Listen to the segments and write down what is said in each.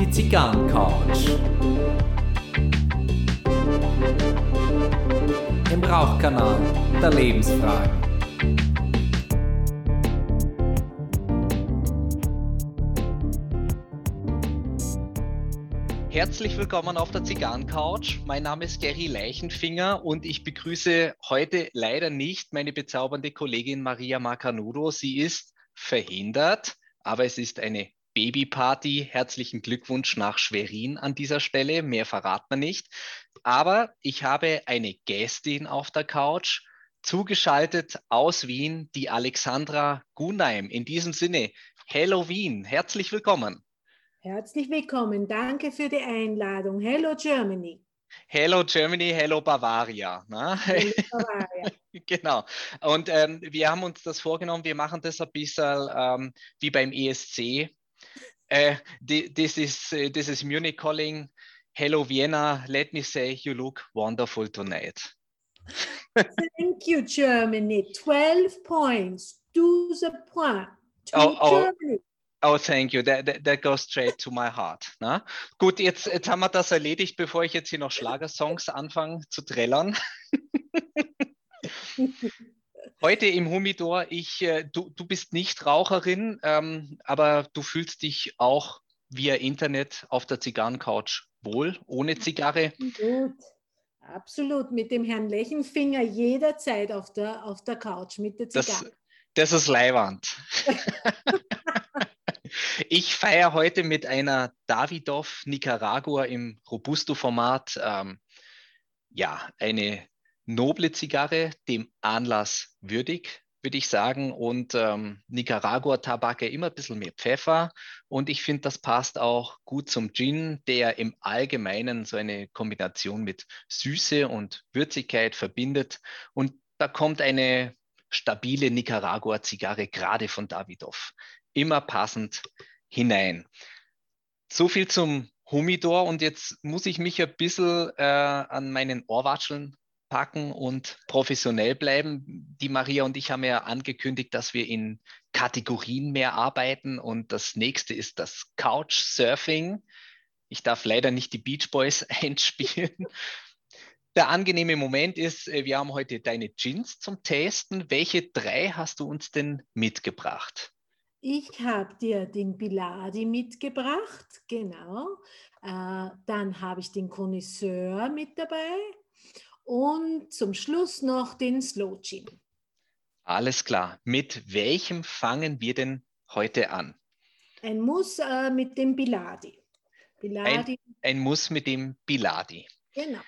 Die Zigarrencouch. Im Rauchkanal der Lebensfragen. Herzlich willkommen auf der Zigarrencouch. Mein Name ist Gary Leichenfinger und ich begrüße heute leider nicht meine bezaubernde Kollegin Maria Macanudo. Sie ist verhindert, aber es ist eine Babyparty. Herzlichen Glückwunsch nach Schwerin an dieser Stelle. Mehr verrat man nicht. Aber ich habe eine Gästin auf der Couch, zugeschaltet aus Wien, die Alexandra Gunheim. In diesem Sinne, Hello Wien, herzlich willkommen. Herzlich willkommen. Danke für die Einladung. Hello Germany. Hello Germany, hello Bavaria. Ne? Hello Bavaria. genau. Und ähm, wir haben uns das vorgenommen, wir machen das ein bisschen ähm, wie beim ESC. Äh, this, is, uh, this is Munich calling. Hello Vienna, let me say you look wonderful tonight. Thank you, Germany. 12 points. 12 points. Oh, oh. Oh, thank you. That, that, that, goes straight to my heart. Na? Gut, jetzt, jetzt haben wir das erledigt, bevor ich jetzt hier noch Schlagersongs anfange zu trällern. Heute im Humidor, ich, äh, du, du bist nicht Raucherin, ähm, aber du fühlst dich auch via Internet auf der Zigarrencouch wohl, ohne Zigarre. Gut, absolut. Mit dem Herrn Lechenfinger jederzeit auf der, auf der Couch mit der Zigarre. Das, das ist Leiwand. Ich feiere heute mit einer Davidoff Nicaragua im Robusto-Format ähm, ja, eine noble Zigarre, dem Anlass würdig, würde ich sagen. Und ähm, Nicaragua-Tabak ja immer ein bisschen mehr Pfeffer. Und ich finde, das passt auch gut zum Gin, der im Allgemeinen so eine Kombination mit Süße und Würzigkeit verbindet. Und da kommt eine stabile Nicaragua-Zigarre gerade von Davidoff immer passend hinein. So viel zum Humidor und jetzt muss ich mich ein bisschen äh, an meinen Ohrwatscheln packen und professionell bleiben. Die Maria und ich haben ja angekündigt, dass wir in Kategorien mehr arbeiten und das nächste ist das Couchsurfing. Ich darf leider nicht die Beach Boys einspielen. Der angenehme Moment ist, äh, wir haben heute deine Gins zum Testen. Welche drei hast du uns denn mitgebracht? Ich habe dir den Biladi mitgebracht, genau. Äh, dann habe ich den Connoisseur mit dabei und zum Schluss noch den Slow Gin. Alles klar. Mit welchem fangen wir denn heute an? Ein Muss äh, mit dem Biladi. Biladi. Ein, ein Muss mit dem Biladi. Genau.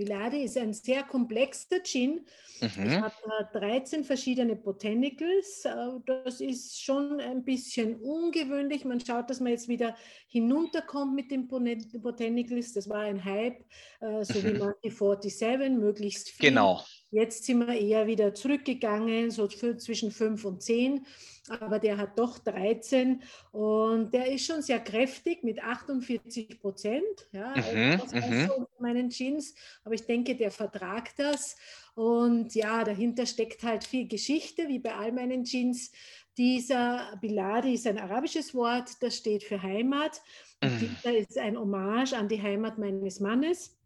Biladi ist ein sehr komplexer Gin. Mhm. Ich habe 13 verschiedene Botanicals. Äh, das ist schon ein bisschen ungewöhnlich. Man schaut, dass man jetzt wieder hinunterkommt mit den Botanicals. Das war ein Hype, äh, so wie Monkey 47, möglichst viel. Genau. Jetzt sind wir eher wieder zurückgegangen, so zwischen 5 und 10 aber der hat doch 13 und der ist schon sehr kräftig mit 48 Prozent. Ja, mhm, also mhm. so meinen Jeans, aber ich denke, der vertragt das. Und ja, dahinter steckt halt viel Geschichte, wie bei all meinen Jeans. Dieser Biladi ist ein arabisches Wort, das steht für Heimat. Mhm. dieser ist ein Hommage an die Heimat meines Mannes.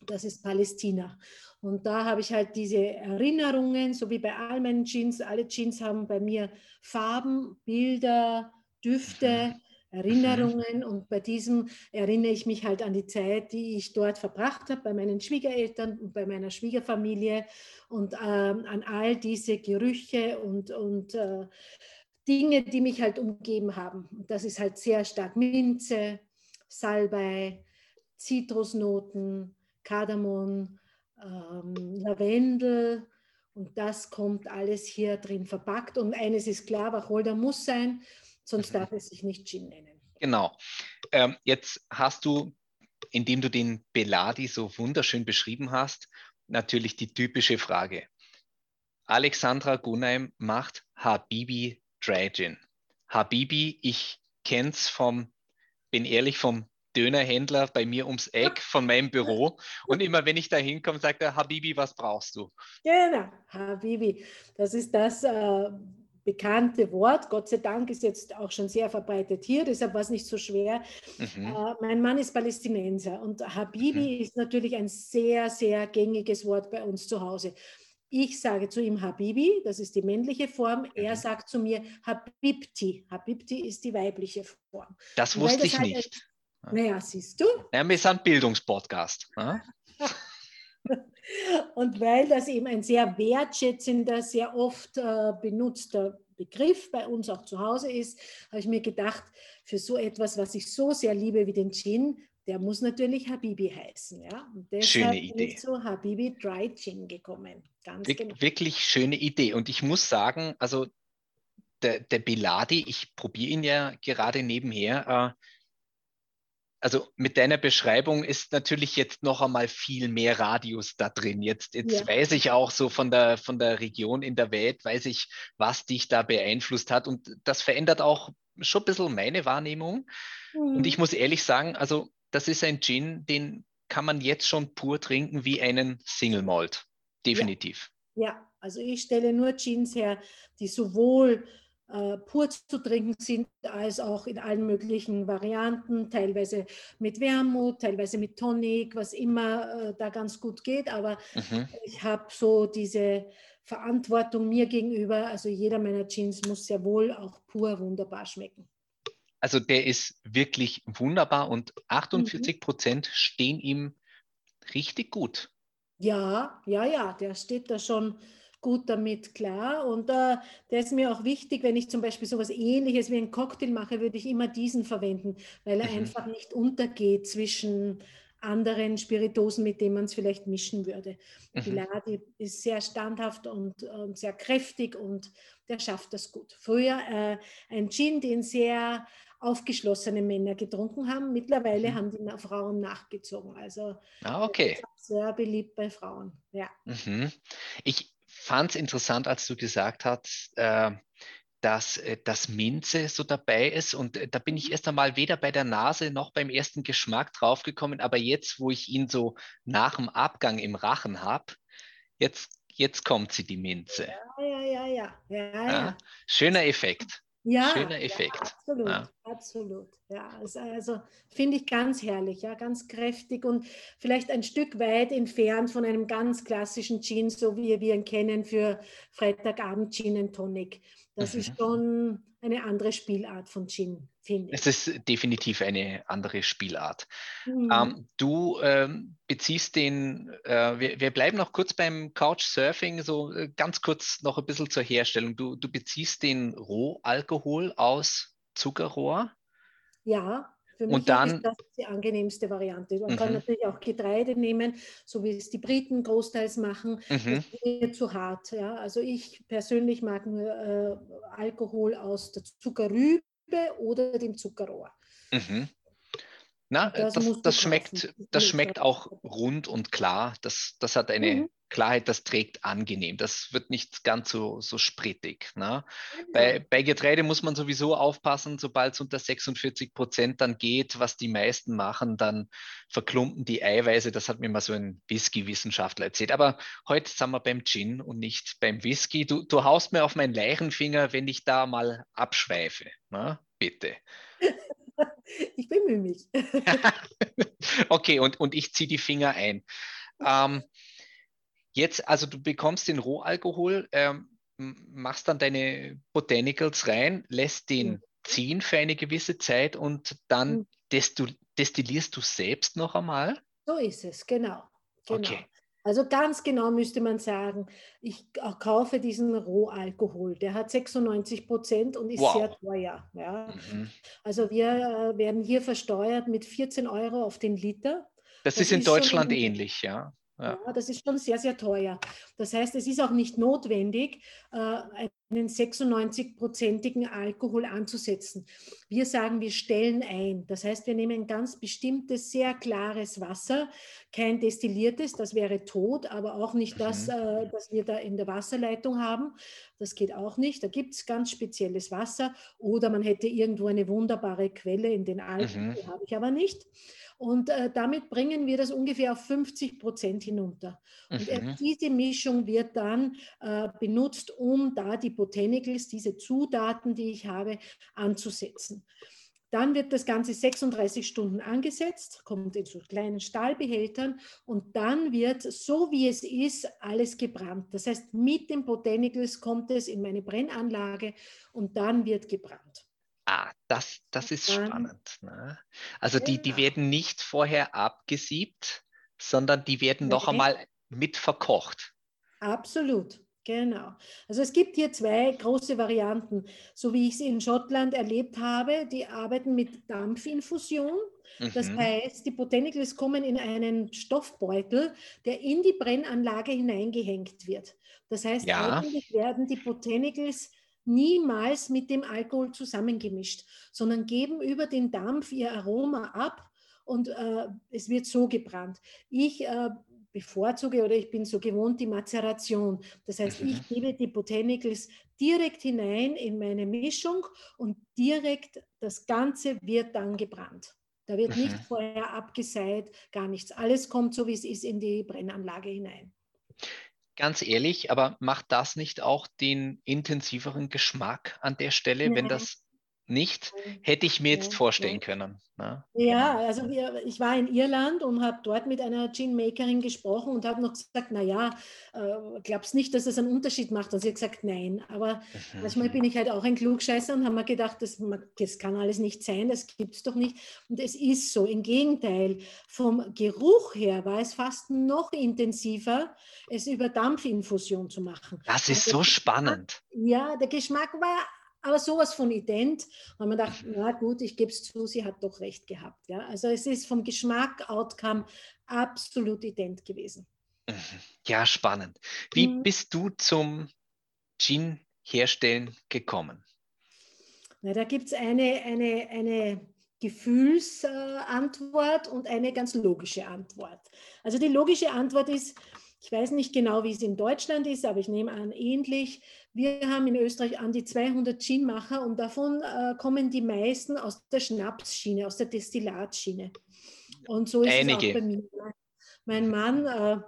Das ist Palästina. Und da habe ich halt diese Erinnerungen, so wie bei all meinen Jeans. Alle Jeans haben bei mir Farben, Bilder, Düfte, mhm. Erinnerungen. Und bei diesem erinnere ich mich halt an die Zeit, die ich dort verbracht habe, bei meinen Schwiegereltern und bei meiner Schwiegerfamilie und ähm, an all diese Gerüche und, und äh, Dinge, die mich halt umgeben haben. Und das ist halt sehr stark Minze, Salbei, Zitrusnoten, Kardamom, ähm, Lavendel und das kommt alles hier drin verpackt. Und eines ist klar, Wacholder muss sein, sonst mhm. darf es sich nicht Gin nennen. Genau. Ähm, jetzt hast du, indem du den Beladi so wunderschön beschrieben hast, natürlich die typische Frage. Alexandra Gunheim macht Habibi Dry Gin. Habibi, ich kenne es vom, bin ehrlich, vom Dönerhändler bei mir ums Eck von meinem Büro. Und immer wenn ich da hinkomme, sagt er, Habibi, was brauchst du? Genau, Habibi. Das ist das, äh, bekannte Wort. Gott sei Dank ist jetzt auch schon sehr verbreitet hier, deshalb war es nicht so schwer. Mhm. Äh, mein Mann ist Palästinenser und Habibi mhm. ist natürlich ein sehr, sehr gängiges Wort bei uns zu Hause. Ich sage zu ihm Habibi, das ist die männliche Form. Er mhm. sagt zu mir Habibti. Habibti ist die weibliche Form. Das wusste das ich halt nicht. Naja, siehst du? Ja, wir sind Bildungspodcast. Und weil das eben ein sehr wertschätzender, sehr oft äh, benutzter Begriff bei uns auch zu Hause ist, habe ich mir gedacht, für so etwas, was ich so sehr liebe wie den Gin, der muss natürlich Habibi heißen. Ja? Und deshalb schöne Idee. bin ich zu Habibi Dry Gin gekommen. Ganz Wir genau. Wirklich schöne Idee. Und ich muss sagen, also der, der Biladi, ich probiere ihn ja gerade nebenher. Äh, also mit deiner Beschreibung ist natürlich jetzt noch einmal viel mehr Radius da drin. Jetzt, jetzt ja. weiß ich auch so von der, von der Region in der Welt, weiß ich, was dich da beeinflusst hat. Und das verändert auch schon ein bisschen meine Wahrnehmung. Mhm. Und ich muss ehrlich sagen, also das ist ein Gin, den kann man jetzt schon pur trinken wie einen Single Malt. Definitiv. Ja, ja. also ich stelle nur Gins her, die sowohl äh, pur zu trinken sind, als auch in allen möglichen Varianten, teilweise mit Wermut, teilweise mit Tonic, was immer äh, da ganz gut geht. Aber mhm. ich habe so diese Verantwortung mir gegenüber. Also jeder meiner Gins muss sehr wohl auch pur wunderbar schmecken. Also der ist wirklich wunderbar und 48 mhm. Prozent stehen ihm richtig gut. Ja, ja, ja, der steht da schon gut damit klar. Und äh, der ist mir auch wichtig, wenn ich zum Beispiel so etwas ähnliches wie einen Cocktail mache, würde ich immer diesen verwenden, weil er mhm. einfach nicht untergeht zwischen anderen Spiritosen, mit denen man es vielleicht mischen würde. Mhm. Pilati ist sehr standhaft und, und, sehr kräftig und der schafft das gut. Früher äh, ein Gin, den sehr aufgeschlossene Männer getrunken haben. Mittlerweile mhm. haben die Frauen nachgezogen. Also ah, okay. sehr beliebt bei Frauen. Ja. Mhm. Ich fand es interessant, als du gesagt hast, äh, dass äh, das Minze so dabei ist. Und äh, da bin ich mhm. erst einmal weder bei der Nase noch beim ersten Geschmack draufgekommen. Aber jetzt, wo ich ihn so nach dem Abgang im Rachen habe, jetzt, jetzt kommt sie, die Minze. Ja, ja, ja, ja. ja, ja. Schöner Effekt. Ja, Schöner Effekt. Ja, absolut, ja. Absolut. Ja, also, finde ich ganz herrlich, ja, ganz kräftig und vielleicht ein Stück weit entfernt von einem ganz klassischen Gin, so wie wir ihn kennen für Freitagabend Gin and Tonic. Das mhm. ist schon eine andere Spielart von Gin, finde ich. Es ist definitiv eine andere Spielart. Mhm. Ähm, du ähm, beziehst den, äh, wir, wir, bleiben noch kurz beim Couchsurfing, so äh, ganz kurz noch ein bisschen zur Herstellung. Du, du beziehst den Rohalkohol aus Zuckerrohr? Ja, für mich und dann, ist das die angenehmste Variante. Man mhm. kann natürlich auch Getreide nehmen, so wie es die Briten großteils machen. Mhm. Das ist zu hart. Ja? Also ich persönlich mag nur äh, Alkohol aus der Zuckerrübe oder dem Zuckerrohr. Mhm. Na, das, das, das schmeckt, das schmeckt auch rund und klar. Das, das hat eine, mhm. Klarheit, das trägt angenehm. Das wird nicht ganz so, so sprittig. Ne? Mhm. Bei, bei Getreide muss man sowieso aufpassen, sobald es unter 46 Prozent dann geht, was die meisten machen, dann verklumpen die Eiweiße. Das hat mir mal so ein Whisky-Wissenschaftler erzählt. Aber heute sind wir beim Gin und nicht beim Whisky. Du, du haust mir auf meinen Leichenfinger, wenn ich da mal abschweife. Ne? Bitte. Ich bemühe mich. okay, und, und ich ziehe die Finger ein. Ähm, Jetzt, also du bekommst den Rohalkohol, ähm, machst dann deine Botanicals rein, lässt den mhm. ziehen für eine gewisse Zeit und dann mhm. destillierst du selbst noch einmal? So ist es, genau. genau. Okay. Also ganz genau müsste man sagen, ich kaufe diesen Rohalkohol. Der hat 96 Prozent und ist wow. sehr teuer. Ja. Mhm. Also wir äh, werden hier versteuert mit 14 Euro auf den Liter. Das, das ist in Deutschland ähnlich, ja. Ja. das ist schon sehr, sehr teuer. Das heißt, es ist auch nicht notwendig, äh, einen 96-prozentigen Alkohol anzusetzen. Wir sagen, wir stellen ein. Das heißt, wir nehmen ein ganz bestimmtes, sehr klares Wasser, kein destilliertes, das wäre tot, aber auch nicht das, mhm. Äh, das wir da in der Wasserleitung haben. Das geht auch nicht. Da gibt es ganz spezielles Wasser oder man hätte irgendwo eine wunderbare Quelle in den Alpen, mhm. die habe ich aber nicht. Und äh, damit bringen wir das ungefähr auf 50 Prozent hinunter. Und äh, diese Mischung wird dann äh, benutzt, um da die Botanicals, diese Zutaten, die ich habe, anzusetzen. Dann wird das Ganze 36 Stunden angesetzt, kommt in so kleinen Stahlbehältern und dann wird, so wie es ist, alles gebrannt. Das heißt, mit den Botanicals kommt es in meine Brennanlage und dann wird gebrannt. Ah, das, das ist spannend. Ne? Also die, die werden nicht vorher abgesiebt, sondern die werden noch einmal mit verkocht. Absolut. Genau. Also es gibt hier zwei große Varianten. So wie ich es in Schottland erlebt habe, die arbeiten mit Dampfinfusion. Das mhm. heißt, die Botanicals kommen in einen Stoffbeutel, der in die Brennanlage hineingehängt wird. Das heißt, ja. eigentlich werden die Botanicals niemals mit dem Alkohol zusammengemischt, sondern geben über den Dampf ihr Aroma ab und äh, es wird so gebrannt. Ich äh, bevorzuge oder ich bin so gewohnt die Mazeration. Das heißt, ich mhm. gebe die Botanicals direkt hinein in meine Mischung und direkt das Ganze wird dann gebrannt. Da wird nicht mhm. vorher abgeseit, gar nichts. Alles kommt so, wie es ist, in die Brennanlage hinein. Ganz ehrlich, aber macht das nicht auch den intensiveren Geschmack an der Stelle, Nein. wenn das nicht, hätte ich mir jetzt vorstellen können. Ne? Ja, also wir, ich war in Irland und habe dort mit einer Gin-Makerin gesprochen und habe noch gesagt, naja, äh, glaubst nicht, dass es einen Unterschied macht? Und sie hat gesagt, nein. Aber mhm. manchmal bin ich halt auch ein Klugscheißer und habe mir gedacht, das, das kann alles nicht sein, das gibt es doch nicht. Und es ist so. Im Gegenteil, vom Geruch her war es fast noch intensiver, es über Dampfinfusion zu machen. Das ist so spannend. Ja, der Geschmack war aber sowas von ident. Und man dachte, na gut, ich gebe es zu, sie hat doch recht gehabt. Ja? Also es ist vom Geschmack, Outcome absolut ident gewesen. Ja, spannend. Wie mhm. bist du zum Gin herstellen gekommen? Na, da gibt es eine, eine, eine Gefühlsantwort und eine ganz logische Antwort. Also die logische Antwort ist, ich weiß nicht genau, wie es in Deutschland ist, aber ich nehme an, ähnlich. Wir haben in Österreich an die 200 Ginmacher und davon äh, kommen die meisten aus der Schnapsschiene, aus der Destillatschiene. Und so ist Einige. es auch bei mir. Mein Mann, äh,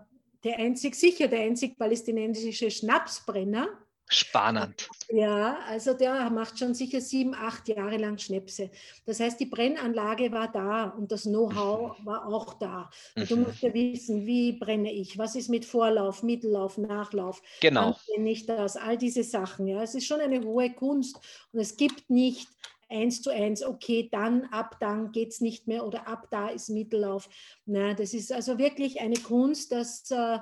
der einzig, sicher der einzig palästinensische Schnapsbrenner, Spannend. Ja, also der macht schon sicher sieben, acht Jahre lang Schnäpse. Das heißt, die Brennanlage war da und das Know-how mhm. war auch da. Du mhm. musst ja wissen, wie brenne ich, was ist mit Vorlauf, Mittellauf, Nachlauf. Genau. Wann ich das, all diese Sachen. Ja, es ist schon eine hohe Kunst und es gibt nicht eins zu eins, okay, dann ab dann geht es nicht mehr oder ab da ist Mittellauf. Na, das ist also wirklich eine Kunst, dass äh,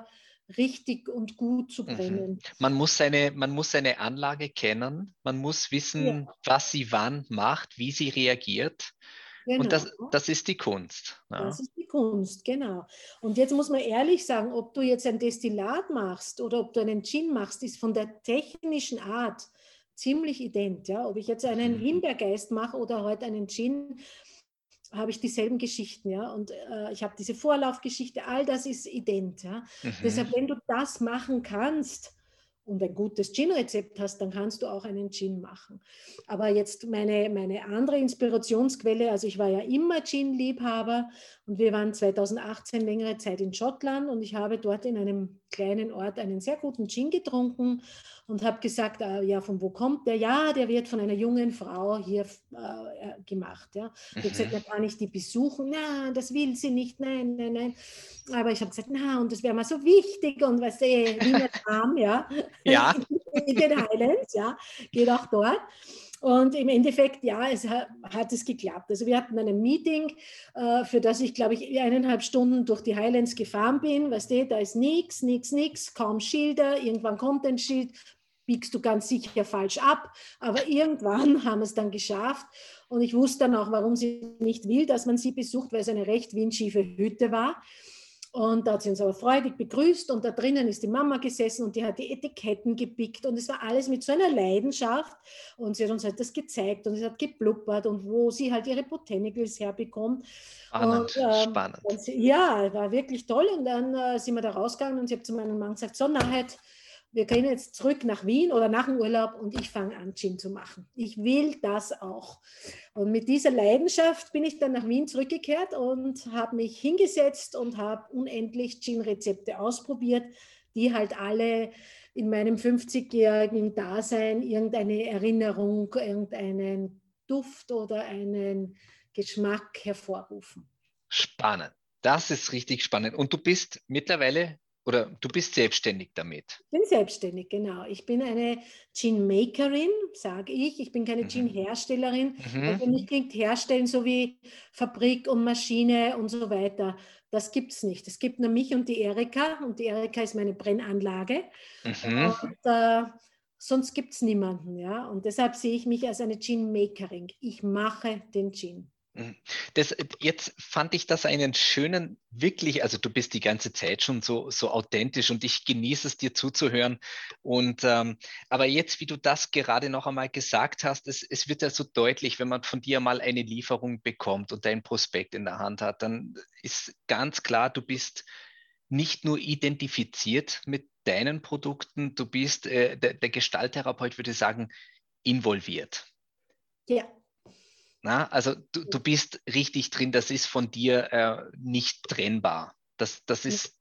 richtig und gut zu mhm. brennen. Man muss seine, man muss seine Anlage kennen, man muss wissen, ja. was sie wann macht, wie sie reagiert. Genau. Und das, genau. das ist die Kunst. Ja. Das ist die Kunst, genau. Und jetzt muss man ehrlich sagen, ob du jetzt ein Destillat machst oder ob du einen Gin machst, ist von der technischen Art ziemlich ident. Ja? Ob ich jetzt einen mhm. Himbeergeist mache oder heute einen Gin, habe ich dieselben Geschichten, ja. Und äh, ich habe diese Vorlaufgeschichte, all das ist ident, ja. Mhm. Deshalb, wenn du das machen kannst und ein gutes Gin-Rezept hast, dann kannst du auch einen Gin machen. Aber jetzt meine, meine andere Inspirationsquelle, also ich war ja immer Gin-Liebhaber und wir waren 2018 längere Zeit in Schottland und ich habe dort in einem kleinen Ort einen sehr guten Gin getrunken und habe gesagt, äh, ja, von wo kommt der? Ja, der wird von einer jungen Frau hier äh, äh gemacht. Ja. Ich habe gesagt, ja, kann ich die besuchen? Na, das will sie nicht, nein, nein, nein. Aber ich habe gesagt, na, und das wäre mal so wichtig und was du, Wiener Tram, ja. Ja. in den Highlands, ja, geht auch dort. Und im Endeffekt, ja, es hat, hat, es geklappt. Also wir hatten ein Meeting, äh, für das ich, glaube ich, eineinhalb Stunden durch die Highlands gefahren bin. Weißt du, da ist nichts, nichts, nichts, kaum Schilder. Irgendwann kommt ein Schild, biegst du ganz sicher falsch ab. Aber irgendwann haben wir es dann geschafft. Und ich wusste dann auch, warum sie nicht will, dass man sie besucht, weil es eine recht windschiefe Hütte war. Und da hat sie uns aber freudig begrüßt und da drinnen ist die Mama gesessen und die hat die Etiketten gepickt und es war alles mit so einer Leidenschaft und sie hat uns halt das gezeigt und es hat geblubbert und wo sie halt ihre Botanicals herbekommt. Spannend, und, ähm, spannend. Sie, ja, war wirklich toll und dann äh, sind wir da rausgegangen und sie hat zu meinem Mann gesagt, so Nachheit, wir gehen jetzt zurück nach Wien oder nach dem Urlaub und ich fange an, Gin zu machen. Ich will das auch. Und mit dieser Leidenschaft bin ich dann nach Wien zurückgekehrt und habe mich hingesetzt und habe unendlich Gin-Rezepte ausprobiert, die halt alle in meinem 50-jährigen Dasein irgendeine Erinnerung, irgendeinen Duft oder einen Geschmack hervorrufen. Spannend. Das ist richtig spannend. Und du bist mittlerweile oder du bist selbstständig damit? Ich bin selbstständig, genau. Ich bin eine Gin-Makerin, sage ich. Ich bin keine mhm. Gin-Herstellerin. Mhm. Für mich klingt Herstellen so wie Fabrik und Maschine und so weiter. Das gibt es nicht. Es gibt nur mich und die Erika. Und die Erika ist meine Brennanlage. Mhm. Und, äh, sonst gibt es niemanden. Ja? Und deshalb sehe ich mich als eine Gin-Makerin. Ich mache den Gin. Mhm. Das, jetzt fand ich das einen schönen, wirklich, also du bist die ganze Zeit schon so, so authentisch und ich genieße es dir zuzuhören. Und ähm, aber jetzt, wie du das gerade noch einmal gesagt hast, es, es wird ja so deutlich, wenn man von dir mal eine Lieferung bekommt und dein Prospekt in der Hand hat, dann ist ganz klar, du bist nicht nur identifiziert mit deinen Produkten, du bist, äh, der, der Gestalttherapeut würde sagen, involviert. Ja. Na, also du, du bist richtig drin, das ist von dir äh, nicht trennbar. Das, das ist,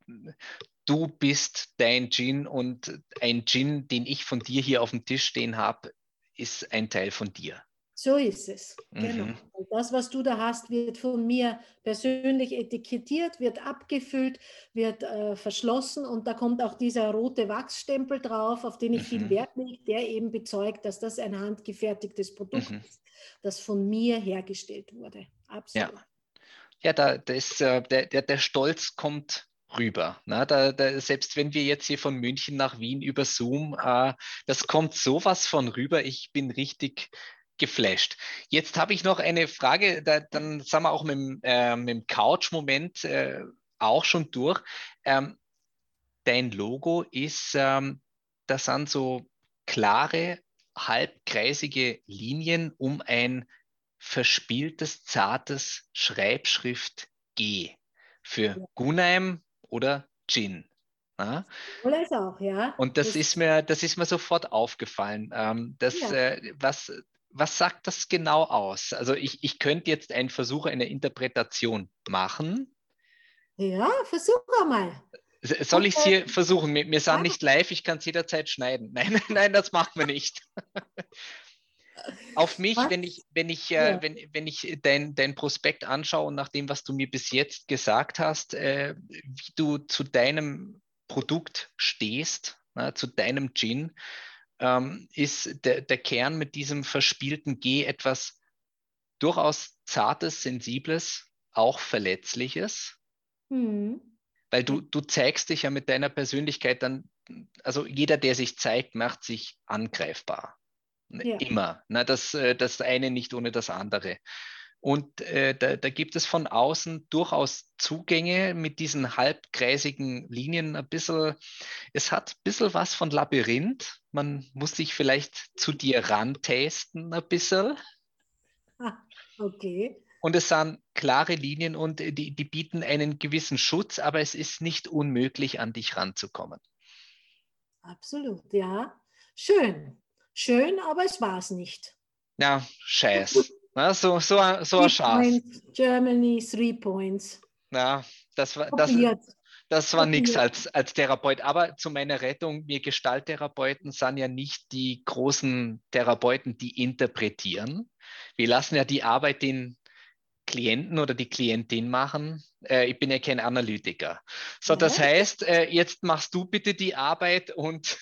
du bist dein Gin und ein Gin, den ich von dir hier auf dem Tisch stehen habe, ist ein Teil von dir. So ist es. Genau. Mhm. Das, was du da hast, wird von mir persönlich etikettiert, wird abgefüllt, wird äh, verschlossen und da kommt auch dieser rote Wachsstempel drauf, auf den ich mhm. viel Wert lege, der eben bezeugt, dass das ein handgefertigtes Produkt mhm. ist, das von mir hergestellt wurde. Absolut. Ja, ja da, das, äh, der, der, der Stolz kommt rüber. Ne? Da, da, selbst wenn wir jetzt hier von München nach Wien über Zoom, äh, das kommt sowas von rüber. Ich bin richtig geflasht. Jetzt habe ich noch eine Frage, da, dann sind wir auch mit, dem, äh, dem Couch-Moment äh, auch schon durch. Ähm, dein Logo ist, ähm, das sind so klare, halbkreisige Linien um ein verspieltes, zartes Schreibschrift G für Gunaim oder Gin. Ja? Oder auch, ja. Und das, das, ist mir, das ist mir sofort aufgefallen. Ähm, das, ja. äh, was, was sagt das genau aus? Also ich, ich könnte jetzt einen Versuch einer Interpretation machen. Ja, versuch mal. Soll ich es hier versuchen? Wir, wir sind nicht live, ich kann es jederzeit schneiden. Nein, nein, das machen wir nicht. Auf mich, was? wenn ich, wenn ich, äh, ja. wenn, wenn ich dein, dein Prospekt anschaue und nach dem, was du mir bis jetzt gesagt hast, äh, wie du zu deinem Produkt stehst, na, zu deinem Gin, ähm, ist der, der Kern mit diesem verspielten G etwas durchaus Zartes, Sensibles, auch Verletzliches. Mhm. Weil du, du zeigst dich ja mit deiner Persönlichkeit dann, also jeder, der sich zeigt, macht sich angreifbar. Ja. Immer. Na, das, äh, das eine nicht ohne das andere. Und äh, da, da, gibt es von außen durchaus Zugänge mit diesen halbkreisigen Linien ein bisschen. Es hat ein bisschen was von Labyrinth. Man muss sich vielleicht zu dir rantasten ein bisschen. Ah, okay. Und es sind klare Linien und die, die bieten einen gewissen Schutz, aber es ist nicht unmöglich, an dich ranzukommen. Absolut, ja. Schön. Schön, aber es war es nicht. Ja, scheiß. Na, so, so, so ein Schaf. Germany, three points. Ja, das war, das, das war nichts als, als Therapeut. Aber zu meiner Rettung, wir Gestalttherapeuten sind ja nicht die großen Therapeuten, die interpretieren. Wir lassen ja die Arbeit den Klienten oder die Klientin machen. Äh, ich bin ja kein Analytiker. So, ja. das heißt, äh, jetzt machst du bitte die Arbeit und.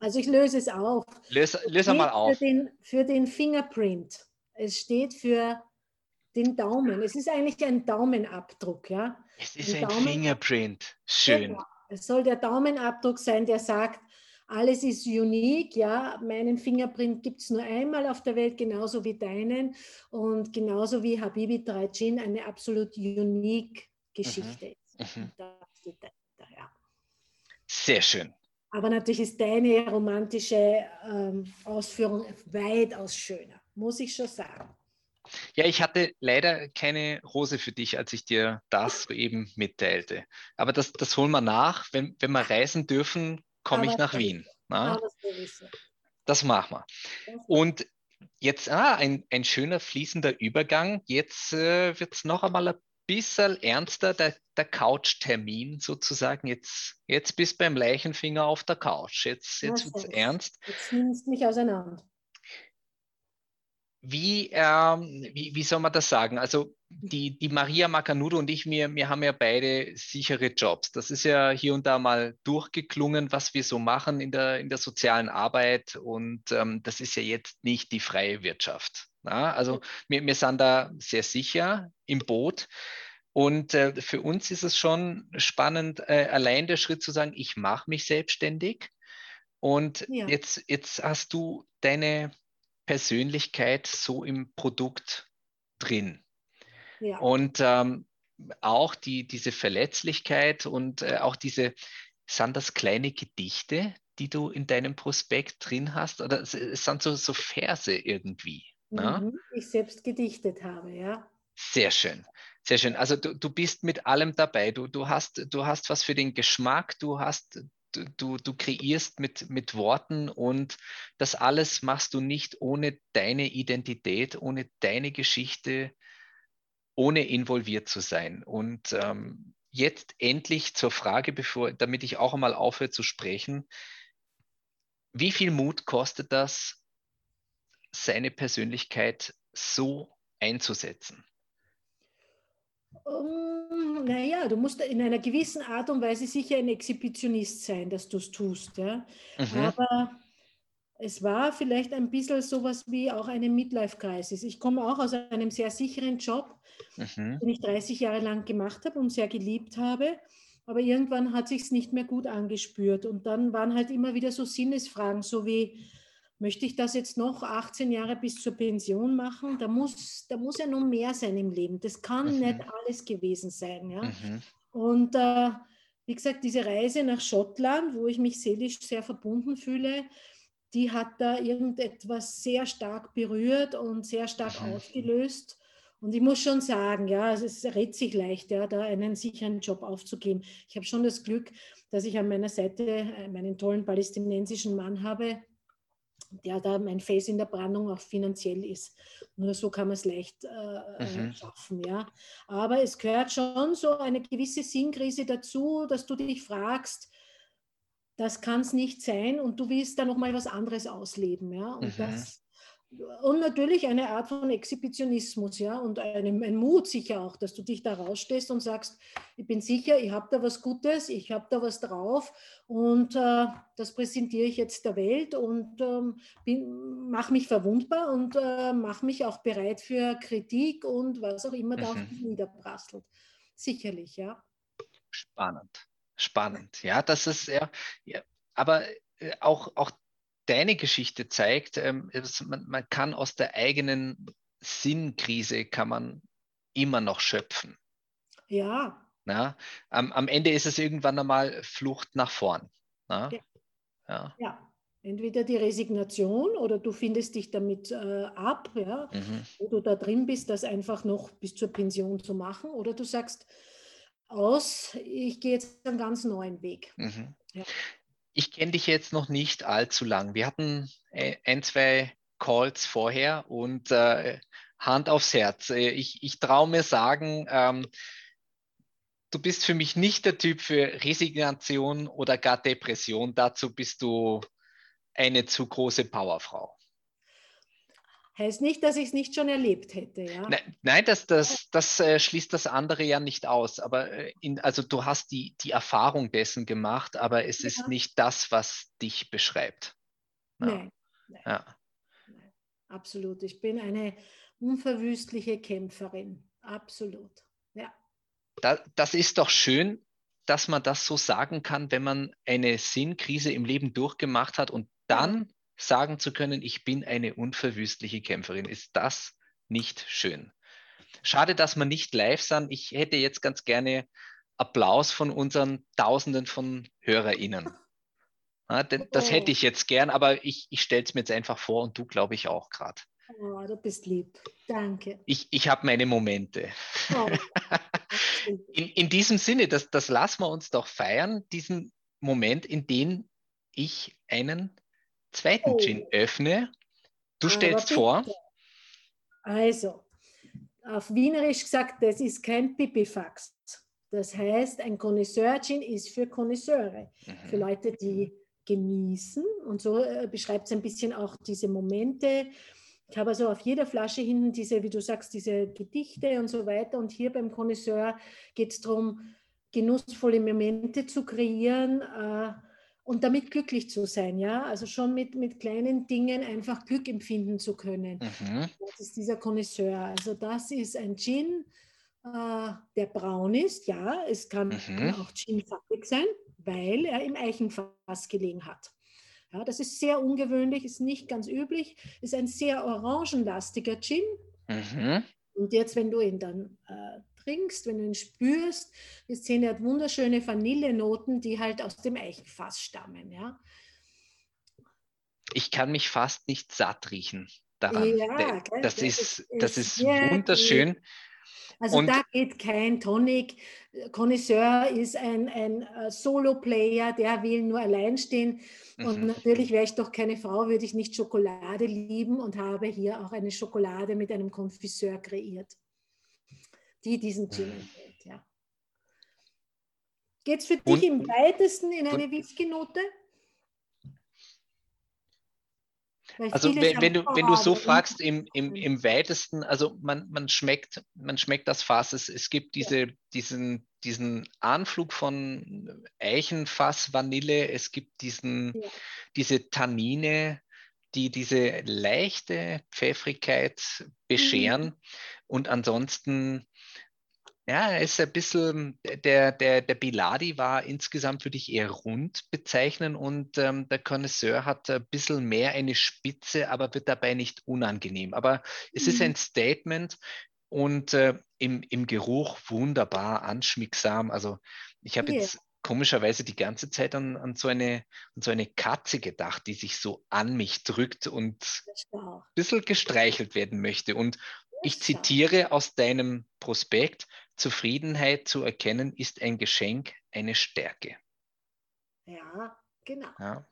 Also ich löse es auf. Löse, löse mal auf. Für den, für den Fingerprint. Es steht für den Daumen. Es ist eigentlich ein Daumenabdruck, ja. Es ist ein, ein Fingerprint. Schön. Genau. Es soll der Daumenabdruck sein, der sagt, alles ist unique, ja. Meinen Fingerprint gibt es nur einmal auf der Welt, genauso wie deinen. Und genauso wie Habibi Trajin eine absolut unique Geschichte mhm. ist. Mhm. Dahinter, ja. Sehr schön. Aber natürlich ist deine romantische ähm, Ausführung weitaus schöner muss ich schon sagen. Ja, ich hatte leider keine Rose für dich, als ich dir das soeben mitteilte. Aber das, das holen wir nach. Wenn, wenn wir reisen dürfen, komme ich nach Wien. Na? Das machen wir. Und jetzt ah, ein, ein schöner fließender Übergang. Jetzt äh, wird es noch einmal ein bisschen ernster, der, der Couch-Termin sozusagen. Jetzt, jetzt bist du beim Leichenfinger auf der Couch. Jetzt, jetzt wird es ernst. Jetzt nimmst du mich auseinander. Wie, ähm, wie, wie soll man das sagen? Also die, die Maria Macanudo und ich, wir, wir haben ja beide sichere Jobs. Das ist ja hier und da mal durchgeklungen, was wir so machen in der, in der sozialen Arbeit. Und ähm, das ist ja jetzt nicht die freie Wirtschaft. Ja? Also wir, wir sind da sehr sicher im Boot. Und äh, für uns ist es schon spannend, äh, allein der Schritt zu sagen, ich mache mich selbstständig. Und ja. jetzt, jetzt hast du deine Persönlichkeit so im Produkt drin. Ja. Und ähm, auch die, diese Verletzlichkeit und äh, auch diese, sind das kleine Gedichte, die du in deinem Prospekt drin hast? Oder es, es sind so, so Verse irgendwie? Ne? Mhm, ich selbst gedichtet habe, ja. Sehr schön. Sehr schön. Also du, du bist mit allem dabei. Du, du, hast, du hast was für den Geschmack, du hast du, du kreierst mit, mit Worten und das alles machst du nicht ohne deine Identität, ohne deine Geschichte, ohne involviert zu sein. Und ähm, jetzt endlich zur Frage, bevor, damit ich auch einmal aufhöre zu sprechen. Wie viel Mut kostet das, seine Persönlichkeit so einzusetzen? Um, naja, du musst in einer gewissen Art und Weise sicher ein Exhibitionist sein, dass du es tust. Ja? Mhm. Aber es war vielleicht ein bisschen sowas wie auch eine Midlife-Crisis. Ich komme auch aus einem sehr sicheren Job, mhm. den ich 30 Jahre lang gemacht habe und sehr geliebt habe. Aber irgendwann hat sich es nicht mehr gut angespürt. Und dann waren halt immer wieder so Sinnesfragen, so wie, möchte ich das jetzt noch 18 Jahre bis zur Pension machen? Da muss, da muss ja noch mehr sein im Leben. Das kann mhm. nicht alles gewesen sein. Ja? Mhm. Und äh, wie gesagt, diese Reise nach Schottland, wo ich mich seelisch sehr verbunden fühle, die hat da irgendetwas sehr stark berührt und sehr stark mhm. ausgelöst. Und ich muss schon sagen, ja, also es rät sich leicht, ja, da einen sicheren Job aufzugeben. Ich habe schon das Glück, dass ich an meiner Seite äh, meinen tollen palästinensischen Mann habe, der da mein Fels in der Brandung auch finanziell ist. Nur so kann man es leicht äh, äh, mhm. schaffen. Ja. Aber es gehört schon so eine gewisse Sinnkrise dazu, dass du dich fragst, das kann es nicht sein und du willst da nochmal was anderes ausleben. Ja. Und mhm. das und natürlich eine Art von Exhibitionismus, ja, und ein, ein Mut sicher auch, dass du dich da rausstehst und sagst, ich bin sicher, ich habe da was Gutes, ich habe da was drauf und äh, das präsentiere ich jetzt der Welt und ähm, mache mich verwundbar und äh, mache mich auch bereit für Kritik und was auch immer da auf mhm. niederprasselt. Sicherlich, ja. Spannend, spannend. Ja, das ist ja, ja aber äh, auch, auch deine Geschichte zeigt, ähm, man, man, kann aus der eigenen Sinnkrise kann man immer noch schöpfen. Ja. Na, am, am Ende ist es irgendwann einmal Flucht nach vorn. Ja. ja. ja. Entweder die Resignation oder du findest dich damit äh, ab, ja, mhm. wo du da drin bist, das einfach noch bis zur Pension zu machen, oder du sagst aus, ich gehe jetzt einen ganz neuen Weg. Mhm. Ja ich kenne dich jetzt noch nicht allzu lang. Wir hatten äh, ein, zwei Calls vorher und äh, Hand aufs Herz. Äh, ich, ich traue mir sagen, ähm, du bist für mich nicht der Typ für Resignation oder gar Depression. Dazu bist du eine zu große Powerfrau. Heißt nicht, dass ich es nicht schon erlebt hätte. Ja? Nein, nein das, das, das äh, schließt das andere ja nicht aus. Aber äh, in, also du hast die, die Erfahrung dessen gemacht, aber es ja. ist nicht das, was dich beschreibt. Ja. Nein. Nein. ja. Nein. Absolut. Ich bin eine unverwüstliche Kämpferin. Absolut. Ja. Da, das ist doch schön, dass man das so sagen kann, wenn man eine Sinnkrise im Leben durchgemacht hat und dann sagen zu können, ich bin eine unverwüstliche Kämpferin. Ist das nicht schön? Schade, dass wir nicht live sind. Ich hätte jetzt ganz gerne Applaus von unseren Tausenden von HörerInnen. Ja, das hätte ich jetzt gern, aber ich, ich stelle es mir jetzt einfach vor und du glaube ich auch gerade. Oh, du bist lieb. Danke. Ich, ich habe meine Momente. Oh. in, in diesem Sinne, das, das lassen wir uns doch feiern, diesen Moment, in dem ich einen zweiten oh. Gin öffne. Du stellst vor. Also, auf Wienerisch gesagt, das ist kein Pipifax. Das heißt, ein Connoisseur-Gin ist für Connoisseure, mhm. für Leute, die genießen. Und so äh, beschreibt es ein bisschen auch diese Momente. Ich habe also auf jeder Flasche hinten diese, wie du sagst, diese Gedichte und so weiter. Und hier beim Connoisseur geht es darum, genussvolle Momente zu kreieren äh, und damit glücklich zu sein. Ja, also schon mit, mit kleinen Dingen einfach Glück empfinden zu können. Mhm. Das ist dieser Connoisseur. Also das ist ein Gin, äh, der braun ist. Ja, es kann, mhm. kann auch Gin farbig sein, weil er im Eichenfass gelegen hat. Ja, das ist sehr ungewöhnlich, ist nicht ganz üblich, ist ein sehr orangenlastiger Gin. Mhm. Und jetzt, wenn du ihn dann äh, trinkst, wenn du ihn spürst, die Szene hat wunderschöne Vanillenoten, die halt aus dem Eichenfass stammen. Ja. Ich kann mich fast nicht satt riechen daran. Ja, das, das, ist, das ist wunderschön. Also und da geht kein Tonic. Connoisseur ist ein, ein äh, Solo-Player, der will nur allein stehen. Und mhm. natürlich wäre ich doch keine Frau, würde ich nicht Schokolade lieben und habe hier auch eine Schokolade mit einem Konfisseur kreiert die diesen Gin mhm. enthält. Ja. Geht es für dich im weitesten in eine Whisky-Note? Also wenn, wenn, du, wenn du so fragst, im, im, im weitesten, also man, man, schmeckt, man schmeckt das Fass. Es, es gibt diese, diesen, diesen Anflug von Eichenfass, Vanille, es gibt diesen, ja. diese Tannine, die diese leichte Pfeffrigkeit bescheren. Mhm. Und ansonsten ja, er ist ein bisschen, der, der, der Biladi war insgesamt, würde ich eher rund bezeichnen und ähm, der Connoisseur hat ein bisschen mehr eine Spitze, aber wird dabei nicht unangenehm. Aber es mhm. ist ein Statement und äh, im, im Geruch wunderbar, anschmiegsam. Also ich habe yeah. jetzt komischerweise die ganze Zeit an, an, so eine, an so eine Katze gedacht, die sich so an mich drückt und ein bisschen gestreichelt werden möchte. Und ich zitiere aus deinem Prospekt, Zufriedenheit zu erkennen ist ein Geschenk, eine Stärke. Ja, genau. Ja.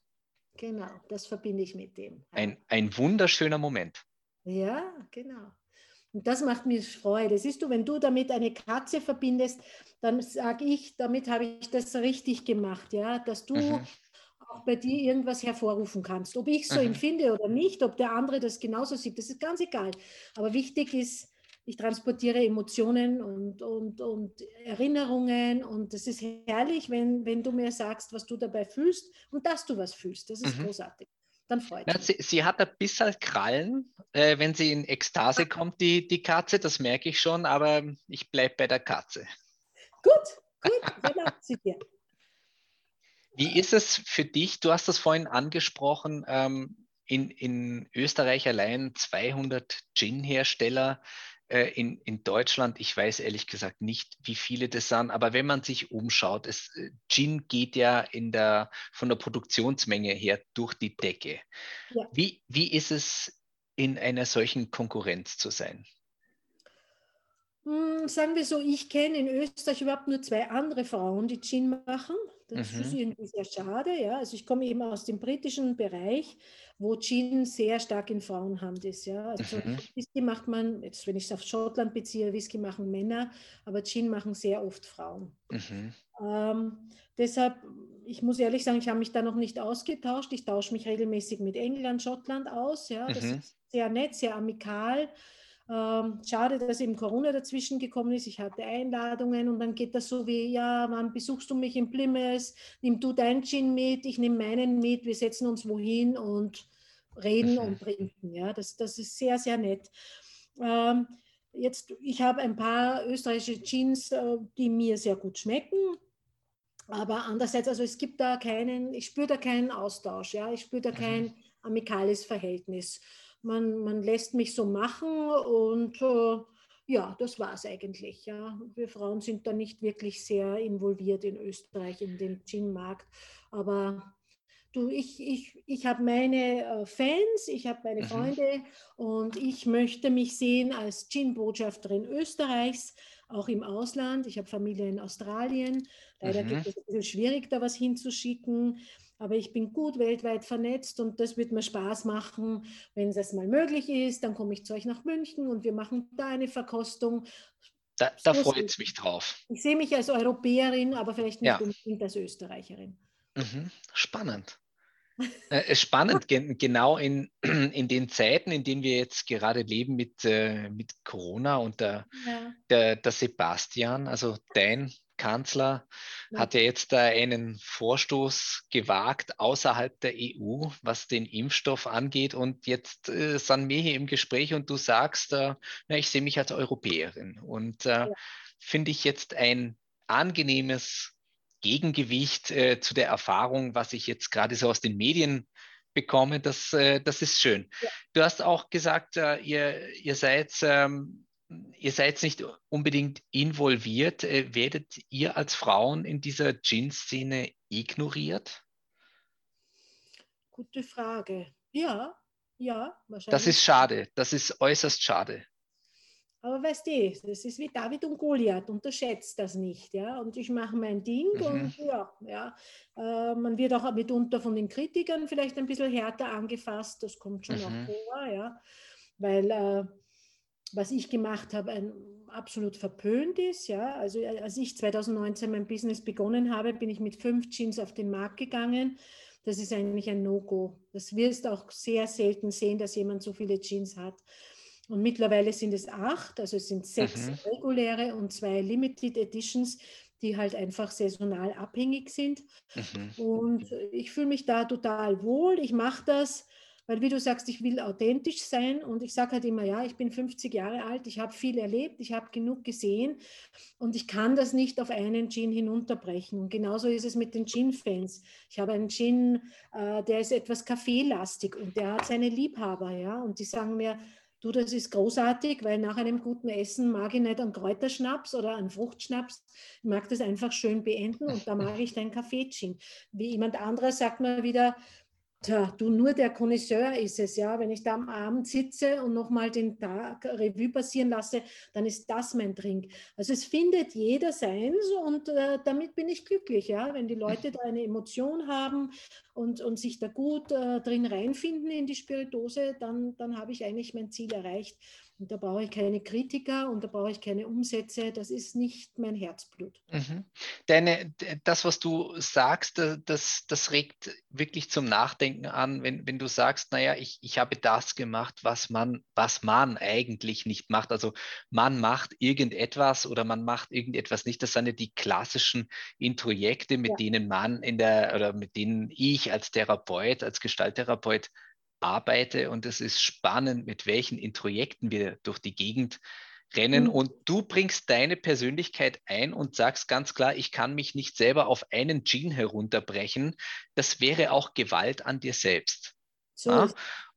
Genau, das verbinde ich mit dem. Ein, ein wunderschöner Moment. Ja, genau. Und das macht mir Freude. Siehst du, wenn du damit eine Katze verbindest, dann sage ich, damit habe ich das richtig gemacht, ja, dass du mhm. Auch bei dir irgendwas hervorrufen kannst. Ob ich so mhm. empfinde oder nicht, ob der andere das genauso sieht, das ist ganz egal. Aber wichtig ist, ich transportiere Emotionen und, und, und Erinnerungen und es ist herrlich, wenn, wenn du mir sagst, was du dabei fühlst und dass du was fühlst. Das ist mhm. großartig. Dann freut ja, mich. Sie, sie, hat ein bisschen Krallen, äh, wenn sie in Ekstase kommt, die, die Katze, das merke ich schon, aber ich bleibe bei der Katze. Gut, gut, dann sie dir. Wie ist es für dich? Du hast das vorhin angesprochen, ähm, in, in Österreich allein 200 Gin-Hersteller. Äh, in, in Deutschland, ich weiß ehrlich gesagt nicht, wie viele das sind, aber wenn man sich umschaut, es, äh, Gin geht ja in der, von der Produktionsmenge her durch die Decke. Ja. Wie, wie ist es, in einer solchen Konkurrenz zu sein? Hm, sagen wir so, ich kenne in Österreich überhaupt nur zwei andere Frauen, die Gin machen. Das mhm. ist irgendwie sehr schade. Ja. Also ich komme eben aus dem britischen Bereich wo Gin sehr stark in Frauenhand ist. Ja? Also mhm. Whisky macht man, jetzt wenn ich es auf Schottland beziehe, Whisky machen Männer, aber Gin machen sehr oft Frauen. Mhm. Ähm, deshalb, ich muss ehrlich sagen, ich habe mich da noch nicht ausgetauscht. Ich tausche mich regelmäßig mit England, Schottland aus. Ja? Das mhm. ist sehr nett, sehr amikal. Ähm, schade, dass eben Corona dazwischen gekommen ist. Ich hatte Einladungen und dann geht das so wie, ja, wann besuchst du mich in Plymouth? Nimm du dein Gin mit, ich nehme meinen mit, wir setzen uns wohin und reden und trinken. Ja, das, das ist sehr, sehr nett. Ähm, jetzt, ich habe ein paar österreichische Jeans, äh, die mir sehr gut schmecken. Aber andererseits, also es gibt da keinen, ich spüre da keinen Austausch, ja, ich spüre da kein mhm. amikales Verhältnis. Man, man lässt mich so machen und äh, ja, das war es eigentlich. Ja. Wir Frauen sind da nicht wirklich sehr involviert in Österreich, in den Gin-Markt. Aber du, ich, ich, ich habe meine äh, Fans, ich habe meine mhm. Freunde und ich möchte mich sehen als Gin-Botschafterin Österreichs, auch im Ausland. Ich habe Familie in Australien. Leider mhm. gibt es ein bisschen schwierig, da was hinzuschicken. Aber ich bin gut weltweit vernetzt und das wird mir Spaß machen, wenn es mal möglich ist. Dann komme ich zu euch nach München und wir machen da eine Verkostung. Da, da so freut es mich drauf. Ich sehe mich als Europäerin, aber vielleicht nicht ja. unbedingt als Österreicherin. Mhm. Spannend. äh, spannend, genau in, in den Zeiten, in denen wir jetzt gerade leben mit, äh, mit Corona und der, ja. der, der Sebastian, also dein Kanzler hat ja jetzt einen Vorstoß gewagt außerhalb der EU, was den Impfstoff angeht. Und jetzt äh, sind wir hier im Gespräch und du sagst, äh, na, ich sehe mich als Europäerin. Und äh, ja. finde ich jetzt ein angenehmes Gegengewicht äh, zu der Erfahrung, was ich jetzt gerade so aus den Medien bekomme. Das, äh, das ist schön. Ja. Du hast auch gesagt, äh, ihr, ihr seid ähm, ihr seid nicht unbedingt involviert. Äh, werdet ihr als Frauen in dieser Gin-Szene ignoriert? Gute Frage. Ja, ja, wahrscheinlich. Das ist schade. Das ist äußerst schade. Aber weißt du, das ist wie David und Goliath, unterschätzt das nicht. Ja? Und ich mache mein Ding mhm. und ja, ja äh, man wird auch mitunter von den Kritikern vielleicht ein bisschen härter angefasst, das kommt schon mhm. auch vor, ja? weil äh, was ich gemacht habe, ein, absolut verpönt ist. Ja? Also äh, als ich 2019 mein Business begonnen habe, bin ich mit fünf Jeans auf den Markt gegangen. Das ist eigentlich ein No-Go. Das wirst auch sehr selten sehen, dass jemand so viele Jeans hat. Und mittlerweile sind es acht, also es sind sechs mhm. reguläre und zwei Limited Editions, die halt einfach saisonal abhängig sind. Mhm. Und ich fühle mich da total wohl. Ich mache das weil wie du sagst, ich will authentisch sein und ich sage halt immer, ja, ich bin 50 Jahre alt, ich habe viel erlebt, ich habe genug gesehen und ich kann das nicht auf einen Gin hinunterbrechen. Und genauso ist es mit den Gin-Fans. Ich habe einen Gin, äh, der ist etwas kaffeelastig und der hat seine Liebhaber, ja, und die sagen mir, du, das ist großartig, weil nach einem guten Essen mag ich nicht einen Kräuterschnaps oder einen Fruchtschnaps. Ich mag das einfach schön beenden und da mag ich deinen Kaffee-Gin. Wie jemand anderer sagt mir wieder, Tja, du nur der Connoisseur ist es, ja. Wenn ich da am Abend sitze und nochmal den Tag Revue passieren lasse, dann ist das mein Drink. Also es findet jeder seins und äh, damit bin ich glücklich, ja. Wenn die Leute da eine Emotion haben und, und sich da gut äh, drin reinfinden in die Spiritose, dann, dann habe ich eigentlich mein Ziel erreicht. Und da brauche ich keine Kritiker und da brauche ich keine Umsätze. Das ist nicht mein Herzblut. Mhm. Deine, das, was du sagst, das, das regt wirklich zum Nachdenken an, wenn, wenn du sagst, naja, ich, ich habe das gemacht, was man, was man eigentlich nicht macht. Also man macht irgendetwas oder man macht irgendetwas nicht. Das sind ja die klassischen Introjekte, mit ja. denen man in der oder mit denen ich als Therapeut, als Gestalttherapeut arbeite und es ist spannend, mit welchen Introjekten wir durch die Gegend rennen mhm. und du bringst deine Persönlichkeit ein und sagst ganz klar, ich kann mich nicht selber auf einen Gene herunterbrechen. Das wäre auch Gewalt an dir selbst. So ja?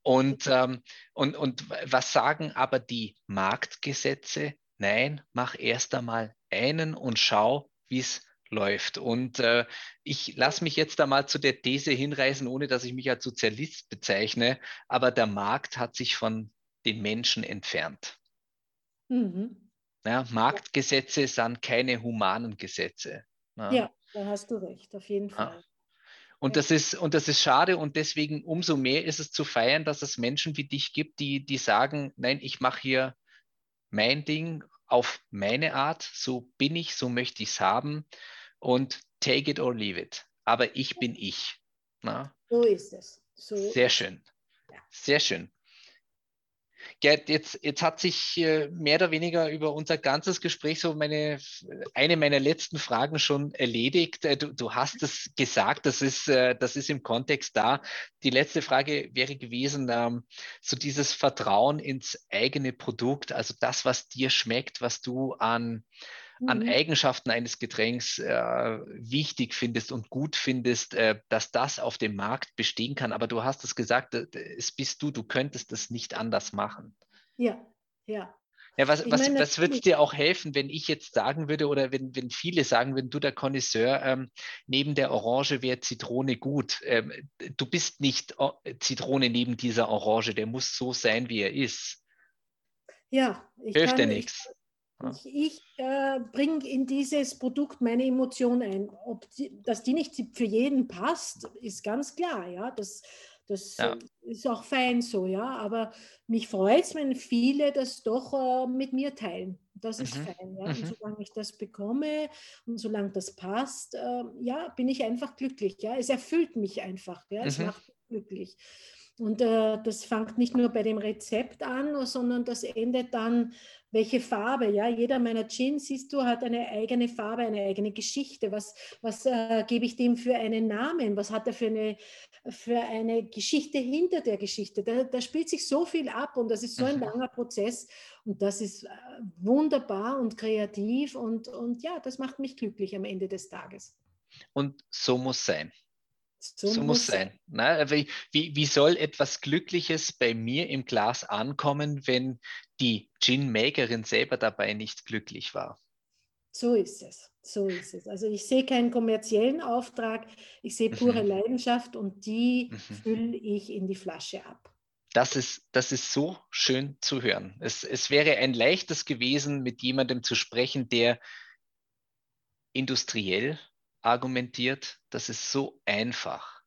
und, ähm, und, und was sagen aber die Marktgesetze? Nein, mach erst einmal einen und schau, wie es läuft. Und äh, ich lasse mich jetzt da mal zu der These hinreißen, ohne dass ich mich als Sozialist bezeichne, aber der Markt hat sich von den Menschen entfernt. Mhm. Ja, Marktgesetze sind keine humanen Gesetze. Ja. ja, da hast du recht, auf jeden Fall. Ja. Und das, ist, und das ist schade und deswegen umso mehr ist es zu feiern, dass es Menschen wie dich gibt, die, die sagen, nein, ich mache hier mein Ding auf meine Art, so bin ich, so möchte ich es haben und take it or leave it. Aber ich bin ich. Na? So ist es. So Sehr schön. Ja. Sehr schön. Gerd, jetzt, jetzt hat sich äh, mehr oder weniger über unser ganzes Gespräch so meine, eine meiner letzten Fragen schon erledigt. Äh, du, du hast es gesagt, das ist, äh, das ist im Kontext da. Die letzte Frage wäre gewesen, ähm, so dieses Vertrauen ins eigene Produkt, also das, was dir schmeckt, was du an, an mhm. Eigenschaften eines Getränks äh, wichtig findest und gut findest, äh, dass das auf dem Markt bestehen kann. Aber du hast es gesagt, es bist du, du könntest es nicht anders machen. Ja, ja. Ja, was, was, meine, was würde dir auch helfen, wenn ich jetzt sagen würde oder wenn, wenn viele sagen würden, du der Connoisseur, ähm, neben der Orange wäre Zitrone gut. Ähm, du bist nicht o Zitrone neben dieser Orange, der muss so sein, wie er ist. Ja, ich Hilft dir nichts. Ich, äh, bringe in dieses Produkt meine Emotion ein. Ob die, dass die nicht für jeden passt, ist ganz klar. Ja, das, das ja. ist auch fein so. Ja, aber mich freut es, wenn viele das doch äh, mit mir teilen. Das ist mhm. fein. Ja? Mhm. Und solange ich das bekomme und solange das passt, äh, ja, bin ich einfach glücklich. Ja? Es erfüllt mich einfach. Ja? Es mhm. macht mich glücklich. Und äh, das fängt nicht nur bei dem Rezept an, sondern das endet dann, welche Farbe. Ja, jeder meiner Jeans, siehst du, hat eine eigene Farbe, eine eigene Geschichte. Was, was äh, gebe ich dem für einen Namen? Was hat er für eine, für eine Geschichte hinter der Geschichte? Da, da spielt sich so viel ab und das ist so ein mhm. langer Prozess und das ist äh, wunderbar und kreativ und, und ja, das macht mich glücklich am Ende des Tages. Und so muss sein. So, so muss sein. Na, wie, wie soll etwas Glückliches bei mir im Glas ankommen, wenn die Gin-Makerin selber dabei nicht glücklich war? So ist es. So ist es. Also ich sehe keinen kommerziellen Auftrag, ich sehe pure mhm. Leidenschaft und die mhm. fülle ich in die Flasche ab. Das ist, das ist so schön zu hören. Es, es wäre ein leichtes gewesen, mit jemandem zu sprechen, der industriell argumentiert, das ist so einfach.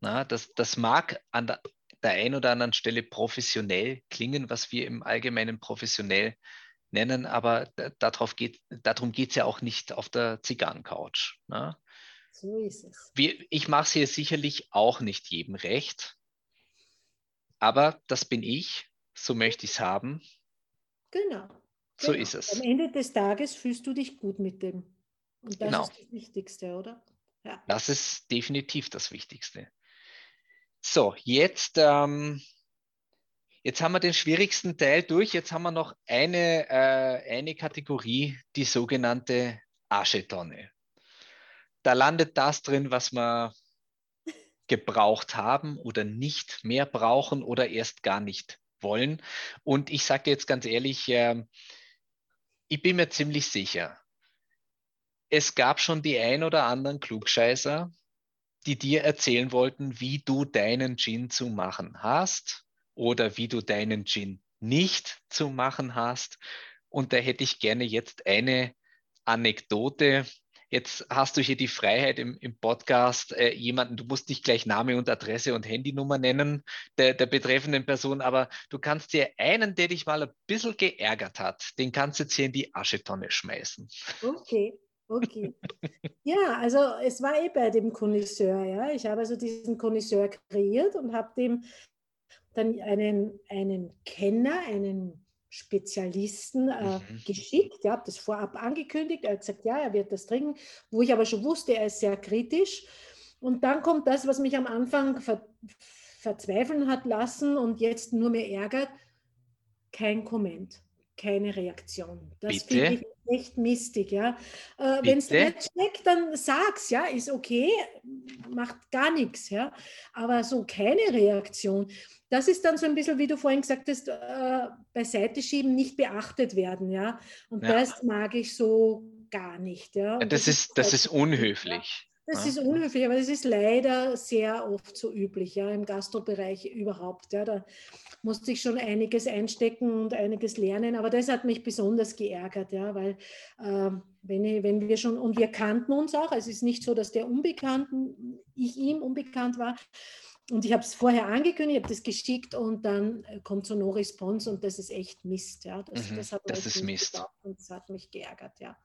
Na, das, das mag an der, der einen oder anderen Stelle professionell klingen, was wir im Allgemeinen professionell nennen, aber darauf geht, darum geht es ja auch nicht auf der Zigarrencouch. Na? So ist es. Wir, ich mache es hier sicherlich auch nicht jedem recht, aber das bin ich, so möchte ich es haben. Genau. So genau. ist es. Am Ende des Tages fühlst du dich gut mit dem. Und das genau. ist das Wichtigste, oder? Ja. Das ist definitiv das Wichtigste. So, jetzt, ähm, jetzt haben wir den schwierigsten Teil durch. Jetzt haben wir noch eine, äh, eine Kategorie, die sogenannte Aschetonne. Da landet das drin, was wir gebraucht haben oder nicht mehr brauchen oder erst gar nicht wollen. Und ich sage jetzt ganz ehrlich, äh, ich bin mir ziemlich sicher, es gab schon die ein oder anderen Klugscheißer, die dir erzählen wollten, wie du deinen Gin zu machen hast oder wie du deinen Gin nicht zu machen hast. Und da hätte ich gerne jetzt eine Anekdote. Jetzt hast du hier die Freiheit im, im Podcast, äh, jemanden, du musst nicht gleich Name und Adresse und Handynummer nennen der, der betreffenden Person, aber du kannst dir einen, der dich mal ein bisschen geärgert hat, den kannst du jetzt hier in die Aschetonne schmeißen. Okay. Okay. Ja, also es war eh bei dem Connoisseur, ja. Ich habe also diesen Connoisseur kreiert und habe dem dann einen, einen Kenner, einen Spezialisten äh, mhm. geschickt. Ich habe das vorab angekündigt. Er hat gesagt, ja, er wird das trinken, wo ich aber schon wusste, er ist sehr kritisch. Und dann kommt das, was mich am Anfang ver verzweifeln hat lassen und jetzt nur mehr ärgert. Kein Komment, keine Reaktion. Das finde ich echt mistig, ja. Äh, Wenn es nicht schmeckt, dann sag's, ja, ist okay, macht gar nichts, ja. Aber so keine Reaktion. Das ist dann so ein bisschen, wie du vorhin gesagt hast, äh, beiseite schieben, nicht beachtet werden, ja. Und ja. das mag ich so gar nicht, ja. Das, das ist, das ist unhöflich. Das ist unhöflich, aber das ist leider sehr oft so üblich, ja, im Gastrobereich überhaupt. Ja, da musste ich schon einiges einstecken und einiges lernen, aber das hat mich besonders geärgert, ja, weil äh, wenn, ich, wenn wir schon, und wir kannten uns auch, es ist nicht so, dass der Unbekannten, ich ihm unbekannt war, und ich habe es vorher angekündigt, habe das geschickt und dann kommt so no response und das ist echt Mist. Ja. Das, mhm, das, hat das ist Mist. Und das hat mich geärgert, ja.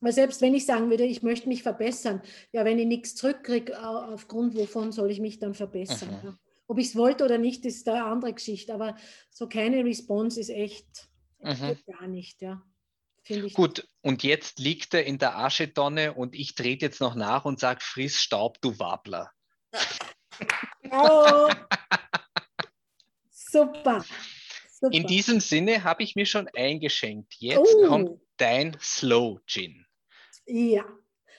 Weil selbst wenn ich sagen würde, ich möchte mich verbessern, ja, wenn ich nichts zurückkriege, aufgrund wovon soll ich mich dann verbessern? Mhm. Ja. Ob ich es wollte oder nicht, ist eine andere Geschichte, aber so keine Response ist echt, mhm. gar nicht, ja. Gut, nicht. und jetzt liegt er in der Aschetonne und ich trete jetzt noch nach und sage, friss Staub, du Wabler. Oh. Super. Super. In diesem Sinne habe ich mir schon eingeschenkt. Jetzt oh. kommt dein Slow Gin. Ja.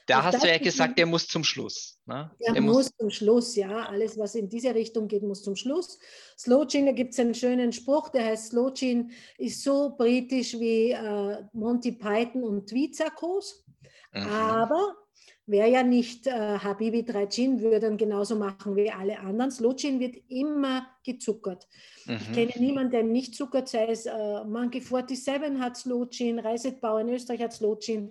Da hast du ja gesagt, der muss zum Schluss. Ne? Der, der muss, muss zum Schluss, ja. Alles, was in diese Richtung geht, muss zum Schluss. Slow Gin, da gibt es einen schönen Spruch, der heißt, Slow Gin ist so britisch wie äh, Monty Python und Tweetsakos. Mhm. Aber wäre ja nicht äh, Habibi 3 Gin, würde dann genauso machen wie alle anderen. Gin wird immer gezuckert. Mhm. Ich kenne niemanden, der nicht zuckert, sei es äh, Monkey 47 hat Gin, Reisetbau in Österreich hat Gin,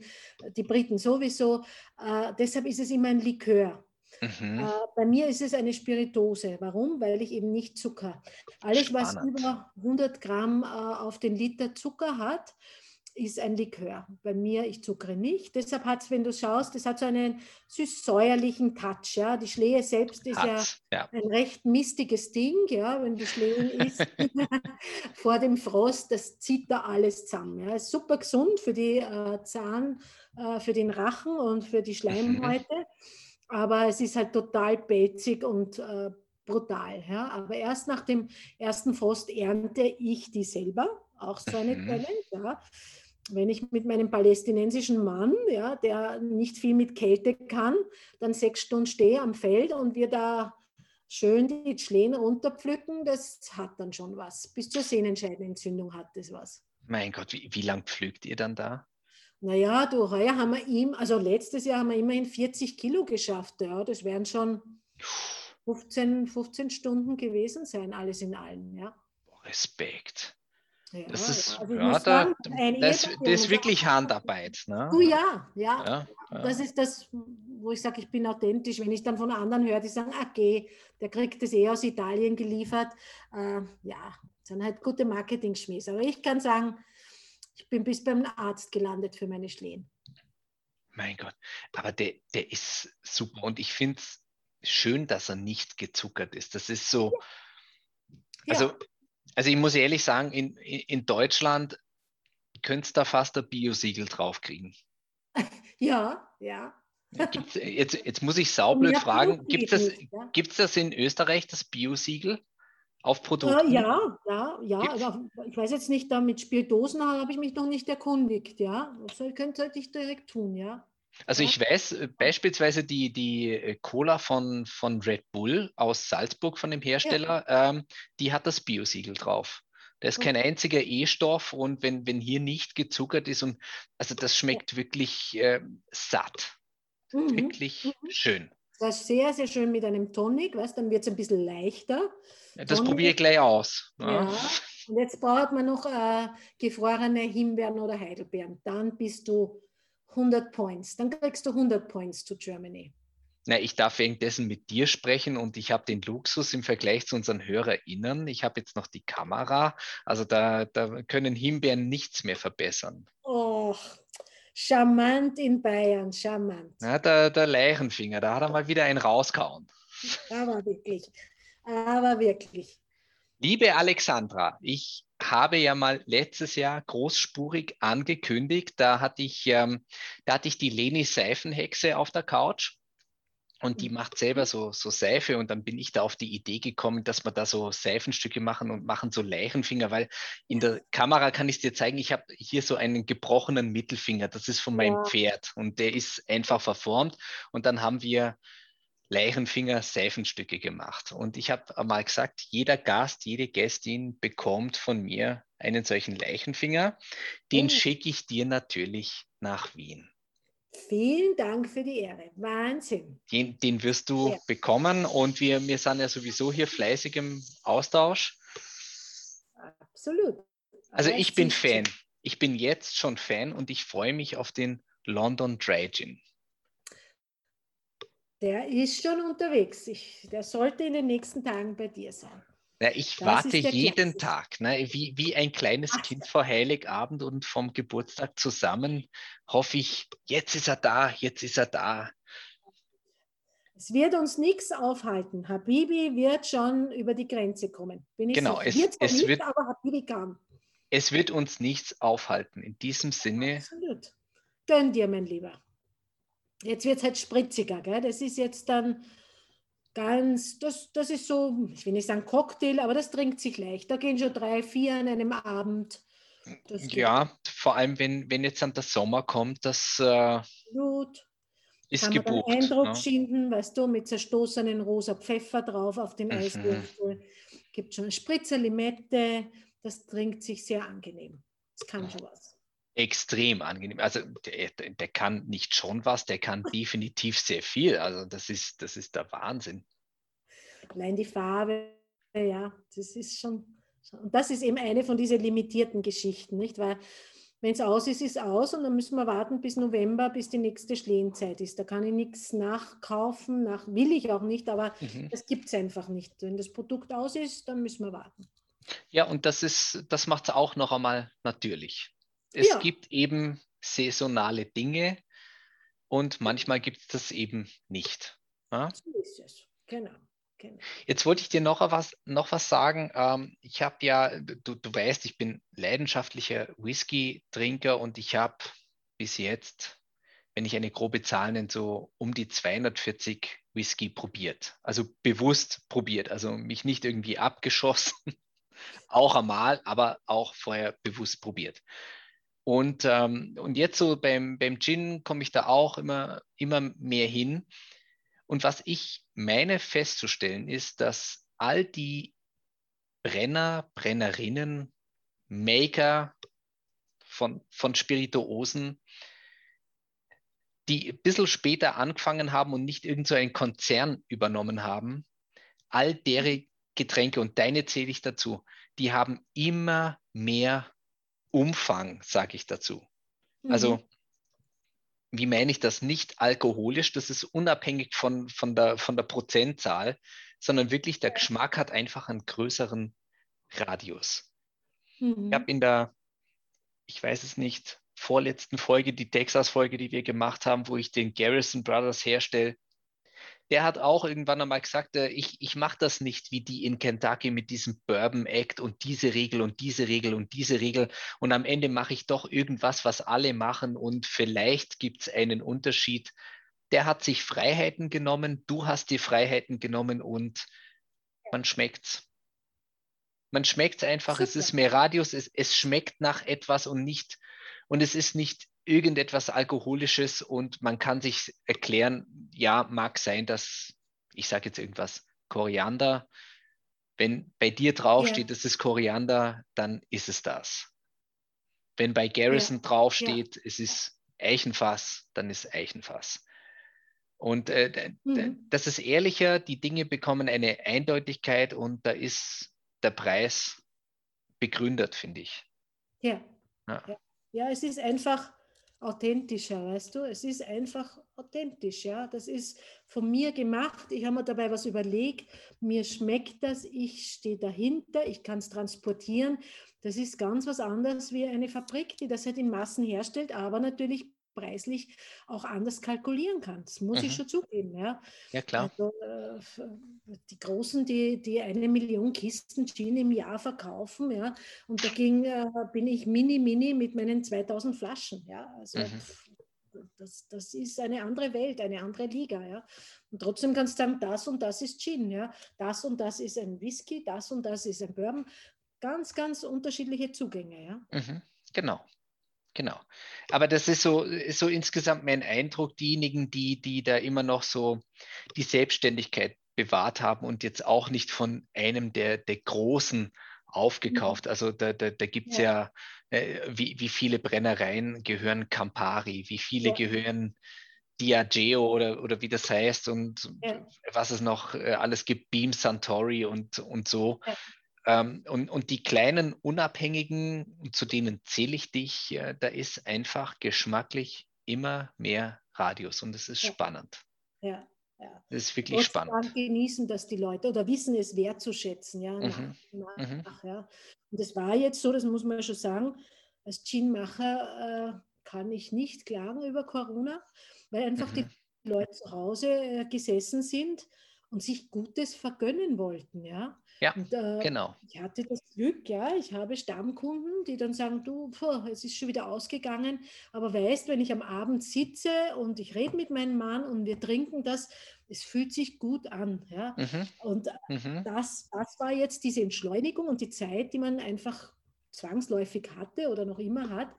die Briten sowieso. Äh, deshalb ist es immer ein Likör. Mhm. Äh, bei mir ist es eine Spiritose. Warum? Weil ich eben nicht Zucker. Alles, Spannend. was über 100 Gramm äh, auf den Liter Zucker hat, ist ein Likör. Bei mir, ich zuckere nicht. Deshalb hat es, wenn du schaust, das hat so einen süß-säuerlichen Touch. Ja? Die Schlehe selbst ist ja, ja, ein recht mistiges Ding. Ja? Wenn die Schlehen ist vor dem Frost, das zieht da alles zusammen. Ja? Ist super gesund für die äh, Zahn, äh, für den Rachen und für die. Schleimhäute. Mhm. Aber es ist halt total pelzig und äh, brutal. Ja? Aber erst nach dem ersten Frost ernte ich die selber. Auch so eine mhm. Talent, ja wenn ich mit meinem palästinensischen Mann, ja, der nicht viel mit Kälte kann, dann sechs Stunden stehe am Feld und wir da schön die Schlehen runterpflücken, das hat dann schon was. Bis zur Sehnenscheidenentzündung hat das was. Mein Gott, wie, wie lang pflügt ihr dann da? Naja, du, heuer haben wir ihm, also letztes Jahr haben wir immerhin 40 Kilo geschafft. Ja, das wären schon 15, 15 Stunden gewesen sein, alles in allem. Ja. Respekt. Ja, das ist, also ja, da, das, das, ist wirklich Handarbeit. Ne? Du ja, ja, ja, ja. Das ist das, wo ich sage, ich bin authentisch. Wenn ich dann von anderen höre, die sagen, okay, der kriegt das eh aus Italien geliefert. Äh, ja, sind halt gute Marketing-Schmähs. Aber ich kann sagen, ich bin bis beim Arzt gelandet für meine Schlehen. Mein Gott, aber der, der ist super und ich finde es schön, dass er nicht gezuckert ist. Das ist so, also also ich muss ehrlich sagen, in, in Deutschland könntest da fast ein Biosiegel draufkriegen. Ja, ja. Gibt's, jetzt, jetzt muss ich saublöd fragen, gibt es das, ja. das in Österreich, das Biosiegel auf Produkten? Äh, ja, ja, ja. Also ich weiß jetzt nicht, da mit Spiritosen habe ich mich noch nicht erkundigt, ja. Das könnte ich direkt tun, ja. Also ich weiß äh, beispielsweise die, die äh, Cola von, von Red Bull aus Salzburg von dem Hersteller, ja. ähm, die hat das Biosiegel drauf. Da ist kein einziger E-Stoff und wenn, wenn hier nicht gezuckert ist und also das schmeckt ja. wirklich äh, satt. Mhm. Wirklich mhm. schön. Das ist sehr, sehr schön mit einem Tonic, weißt, dann wird es ein bisschen leichter. Ja, das probiere ich gleich aus. Ja. Und jetzt braucht man noch äh, gefrorene Himbeeren oder Heidelbeeren. Dann bist du 100 Points. Dann kriegst du 100 Points zu Germany. Na, ich darf währenddessen mit dir sprechen und ich habe den Luxus im Vergleich zu unseren HörerInnen. Ich habe jetzt noch die Kamera. Also da, da können Himbeeren nichts mehr verbessern. Oh, charmant in Bayern, charmant. Na, der, der Leichenfinger, da hat er mal wieder einen rausgehauen. Aber wirklich, aber wirklich. Liebe Alexandra, ich habe ja mal letztes Jahr großspurig angekündigt, da hatte ich, ähm, da hatte ich die Leni Seifenhexe auf der Couch und die macht selber so, so Seife und dann bin ich da auf die Idee gekommen, dass wir da so Seifenstücke machen und machen so Leichenfinger, weil in der Kamera kann ich es dir zeigen, ich habe hier so einen gebrochenen Mittelfinger, das ist von meinem ja. Pferd und der ist einfach verformt und dann haben wir Leichenfinger Seifenstücke gemacht. Und ich habe mal gesagt, jeder Gast, jede Gästin bekommt von mir einen solchen Leichenfinger. Den mhm. schicke ich dir natürlich nach Wien. Vielen Dank für die Ehre. Wahnsinn. Den, den wirst du ja. bekommen und wir, wir sind ja sowieso hier fleißig im Austausch. Absolut. Also ich bin Fan. Ich bin jetzt schon Fan und ich freue mich auf den London Dry Gin. Der ist schon unterwegs. Ich, der sollte in den nächsten Tagen bei dir sein. Ja, ich das warte jeden Klasse. Tag, ne? wie, wie ein kleines Ach. Kind vor Heiligabend und vom Geburtstag zusammen hoffe ich, jetzt ist er da, jetzt ist er da. Es wird uns nichts aufhalten. Habibi wird schon über die Grenze kommen. Bin ich genau, es, es nicht, wird, aber Habibi kam. Es wird uns nichts aufhalten. In diesem Sinne. Absolut. Gönn dir, mein Lieber. Jetzt wird es halt spritziger. Gell? Das ist jetzt dann ganz, das, das ist so, ich will nicht sagen Cocktail, aber das trinkt sich leicht. Da gehen schon drei, vier an einem Abend. ja, vor allem wenn, wenn jetzt dann der Sommer kommt, das äh, ist Kann gebucht. Man Eindruck ne? schinden, weißt du, mit zerstoßenen rosa Pfeffer drauf auf dem mhm. Eiswürfel. Gibt schon Spritzer Limette, das trinkt sich sehr angenehm. Das kann schon was. Extrem angenehm. Also der, der, kann nicht schon was, der kann definitiv sehr viel. Also das ist, das ist der Wahnsinn. Allein die Farbe, ja, das ist schon, und das ist eben eine von diesen limitierten Geschichten, nicht? Weil wenn es aus ist, ist aus und dann müssen wir warten bis November, bis die nächste Schlehenzeit ist. Da kann ich nichts nachkaufen, nach, will ich auch nicht, aber mhm. das gibt es einfach nicht. Wenn das Produkt aus ist, dann müssen wir warten. Ja, und das ist, das macht es auch noch einmal natürlich. Es ja. gibt eben saisonale Dinge und manchmal gibt es das eben nicht. Ja? So ist es, genau. Genau. Jetzt wollte ich dir noch was, noch was sagen. Ähm, ich habe ja, du, du weißt, ich bin leidenschaftlicher Whisky-Trinker und ich habe bis jetzt, wenn ich eine grobe Zahl nenne, so um die 240 Whisky probiert. Also bewusst probiert. Also mich nicht irgendwie abgeschossen, auch einmal, aber auch vorher bewusst probiert. Und, ähm, und jetzt so beim, beim Gin komme ich da auch immer, immer mehr hin. Und was ich meine festzustellen ist, dass all die Brenner, Brennerinnen, Maker von, von Spirituosen, die ein bisschen später angefangen haben und nicht irgend so einen Konzern übernommen haben, all deren Getränke, und deine zähle ich dazu, die haben immer mehr Umfang, sage ich dazu. Also mhm wie meine ich das, nicht alkoholisch, das ist unabhängig von, von, der, von der Prozentzahl, sondern wirklich der Geschmack hat einfach einen größeren Radius. Mhm. Ich habe in der, ich weiß es nicht, vorletzten Folge, die Texas-Folge, die wir gemacht haben, wo ich den Garrison Brothers herstelle, der hat auch irgendwann einmal gesagt, äh, ich, ich mache das nicht wie die in Kentucky mit diesem Bourbon Act und diese Regel und diese Regel und diese Regel. Und am Ende mache ich doch irgendwas, was alle machen und vielleicht gibt es einen Unterschied. Der hat sich Freiheiten genommen, du hast die Freiheiten genommen und man schmeckt's. Man schmeckt es einfach, Super. es ist mehr Radius, es, es schmeckt nach etwas und nicht, und es ist nicht irgendetwas Alkoholisches und man kann sich erklären, ja, mag sein, dass, ich sage jetzt irgendwas, Koriander, wenn bei dir draufsteht, ja. das ist Koriander, dann ist es das. Wenn bei Garrison ja. draufsteht, ja. es ist Eichenfass, dann ist Eichenfass. Und äh, mhm. das ist ehrlicher, die Dinge bekommen eine Eindeutigkeit und da ist der Preis begründet, finde ich. Ja. ja. Ja, es ist einfach, authentischer, weißt du? Es ist einfach authentisch, ja. Das ist von mir gemacht. Ich habe mir dabei was überlegt. Mir schmeckt das. Ich stehe dahinter. Ich kann es transportieren. Das ist ganz was anderes wie eine Fabrik, die das halt in Massen herstellt, aber natürlich preislich auch anders kalkulieren kann. Das muss mhm. ich schon zugeben. Ja, ja klar. Also, äh, die Großen, die, die eine Million Kisten Gin im Jahr verkaufen, ja, und dagegen äh, bin ich mini, mini mit meinen 2000 Flaschen. Ja, also mhm. das, das ist eine andere Welt, eine andere Liga. Ja. Und trotzdem kannst du sagen, das und das ist Gin, ja, das und das ist ein Whisky, das und das ist ein Bourbon. Ganz, ganz unterschiedliche Zugänge. Ja. Mhm. Genau. Genau. Aber das ist so, ist so insgesamt mein Eindruck, diejenigen, die, die da immer noch so die Selbstständigkeit bewahrt haben und jetzt auch nicht von einem der, der Großen aufgekauft. Mhm. Also da, da, da gibt es ja, ja äh, wie, wie viele Brennereien gehören Campari, wie viele ja. gehören Diageo oder, oder wie das heißt und ja. was es noch äh, alles gibt, Beam Santori und, und so. Ähm, und, und die kleinen Unabhängigen, zu denen zähle ich dich, äh, da ist einfach geschmacklich immer mehr Radius und es ist ja. spannend. Ja, ja. Das ist wirklich Gott spannend. genießen das die Leute oder wissen es wertzuschätzen. Ja, nach, mhm. nach, mhm. ja. Und es war jetzt so, das muss man schon sagen, als Ginmacher äh, kann ich nicht klagen über Corona, weil einfach mhm. die Leute zu Hause äh, gesessen sind und sich Gutes vergönnen wollten. Ja, ja und, äh, genau. Ich hatte das Glück, ja, ich habe Stammkunden, die dann sagen, du, boah, es ist schon wieder ausgegangen, aber weißt, wenn ich am Abend sitze und ich rede mit meinem Mann und wir trinken das, es fühlt sich gut an. Ja? Mhm. Und mhm. Das, das war jetzt diese Entschleunigung und die Zeit, die man einfach zwangsläufig hatte oder noch immer hat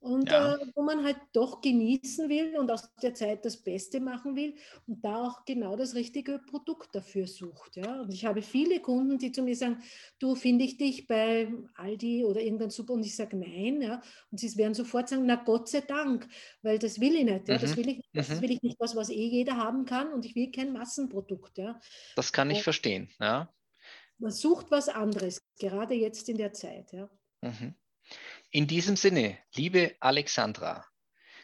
und ja. äh, wo man halt doch genießen will und aus der Zeit das Beste machen will und da auch genau das richtige Produkt dafür sucht. Ja? Und ich habe viele Kunden, die zu mir sagen, du finde ich dich bei Aldi oder irgendein Super und ich sage nein. Ja? Und sie werden sofort sagen, na Gott sei Dank, weil das will ich nicht. Ja? Das, mhm. will ich, das mhm. will ich nicht, was, was eh jeder haben kann und ich will kein Massenprodukt. Ja? Das kann ich und verstehen. Ja? Man sucht was anderes, gerade jetzt in der Zeit. Ja? Mhm. In diesem Sinne, liebe Alexandra,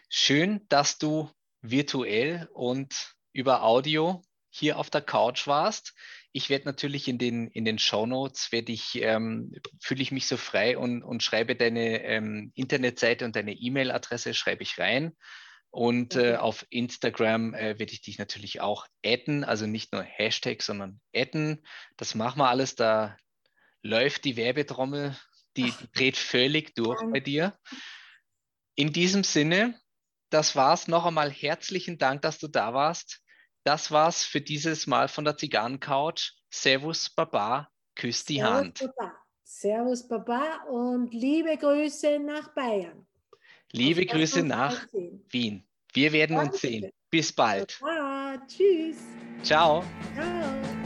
schön, dass du virtuell und über Audio hier auf der Couch warst. Ich werde natürlich in den, in den Show Notes, ich, ähm, fühle ich mich so frei und, und schreibe deine ähm, Internetseite und deine E-Mail-Adresse, schreibe ich rein. Und äh, auf Instagram äh, werde ich dich natürlich auch adden, also nicht nur Hashtag, sondern adden. Das machen wir alles, da läuft die Werbetrommel die, die dreht völlig durch bei dir. In diesem Sinne, das war's. Noch einmal herzlichen Dank, dass du da warst. Das war's für dieses Mal von der Zigarrencouch. Servus, Baba, küss die Servus, Hand. Baba. Servus, Baba und liebe Grüße nach Bayern. Liebe Auf Grüße nach Wien. Wir werden Danke. uns sehen. Bis bald. Baba. Tschüss. Ciao. Ciao.